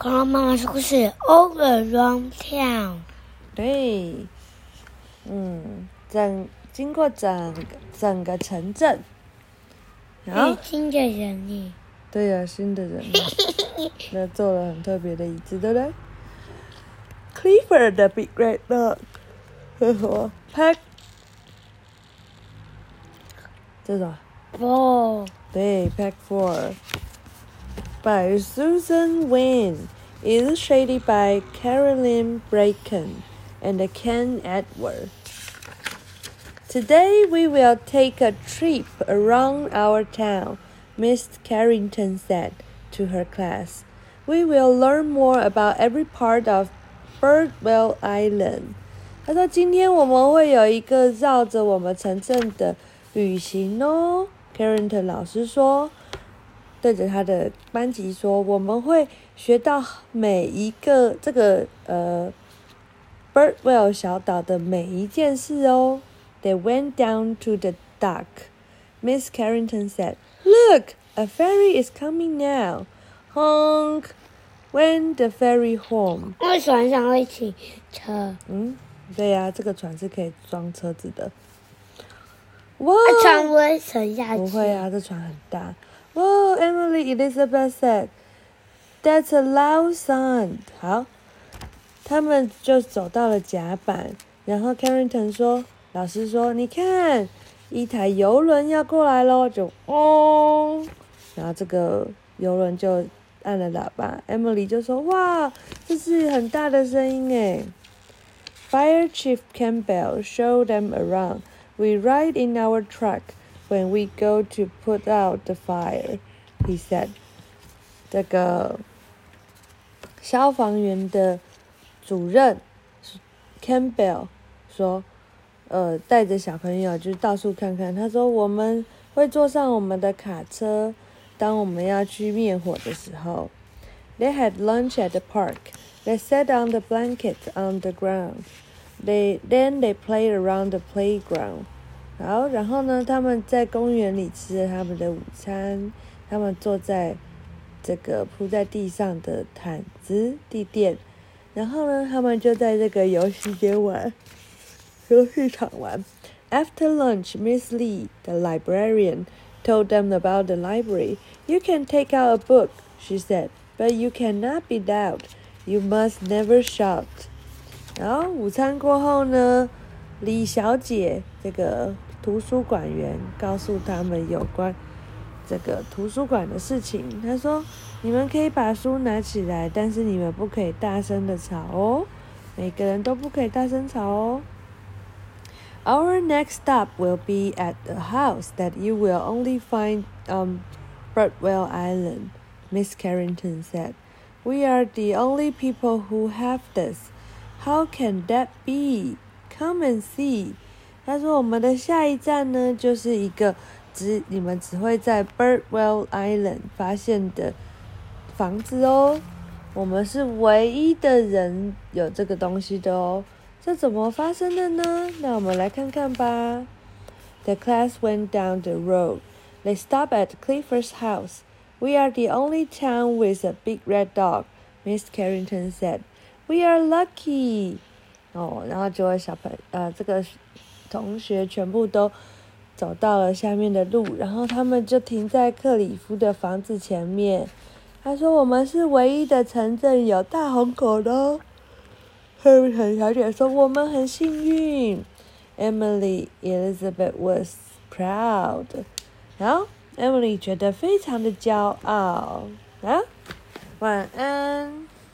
恐龙妈妈说故事，All around town。对，嗯，整经过整个整个城镇，然后有新的人呢，对呀、新的人呢，那做了很特别的椅子，对不对？Clifford the big red dog，呵呵，Pack，这种。哦，对，Pack Four by Susan Wynn, illustrated by Carolyn Bracken and Ken Edward. Today we will take a trip around our town, Miss Carrington said to her class. We will learn more about every part of Birdwell Island. 她说：“今天我们会有一个绕着我们城镇的旅行哦。” Carrington 老师说， 对着他的班级说：“我们会学到每一个这个呃 Birdwell 小岛的每一件事哦。” They went down to the dock. Miss Carrington said, "Look, a ferry is coming now." Honk went the ferry home. 为船上会骑车？嗯，对呀、这个船是可以装车子的。哇！那船不会沉下去？不会啊，这船很大。哇，Emily Elizabeth said, "That's a loud sound." 好，他们就走到了甲板，然后 Carrington 说：“老师说，你看，一台游轮要过来喽，就哦，然后这个游轮就按了喇叭。Emily 就说：哇，这是很大的声音诶。Fire Chief Campbell showed them around. We ride in our truck when we go to put out the fire, he said. 这个消防员的主任 Campbell 说，呃，带着小朋友就是到处看看。他说我们会坐上我们的卡车，当我们要去灭火的时候。They had lunch at the park. They sat on the blanket on the ground. They then they played around the playground. 好，然后呢，他们在公园里吃了他们的午餐。他们坐在这个铺在地上的毯子地垫，然后呢，他们就在这个游戏间玩，游戏场玩。After lunch, Miss Lee, the librarian, told them about the library. You can take out a book, she said, but you cannot be loud. You must never shout. 然后午餐过后呢，李小姐这个图书馆员告诉他们有关这个图书馆的事情。他说：“你们可以把书拿起来，但是你们不可以大声的吵哦，每个人都不可以大声吵哦。” Our next stop will be at a house that you will only find on Birdwell Island, Miss Carrington said. We are the only people who have this. How can that be? Come and see. 他说我们的下一站呢，就是一个只你们只会在 Birdwell Island 发现的房子哦。我们是唯一的人有这个东西的哦。这怎么发生的呢？那我们来看看吧。The class went down the road. They stopped at Clifford's house. We are the only town with a big red dog, Miss Carrington said. We are lucky. 哦，然后结果小朋呃这个同学全部都走到了下面的路，然后他们就停在克里夫的房子前面。他说：“我们是唯一的城镇有大红狗的哦。” Harry 小姐说：“我们很幸运。” Emily Elizabeth was proud. 然后 Emily 觉得非常的骄傲啊。晚安。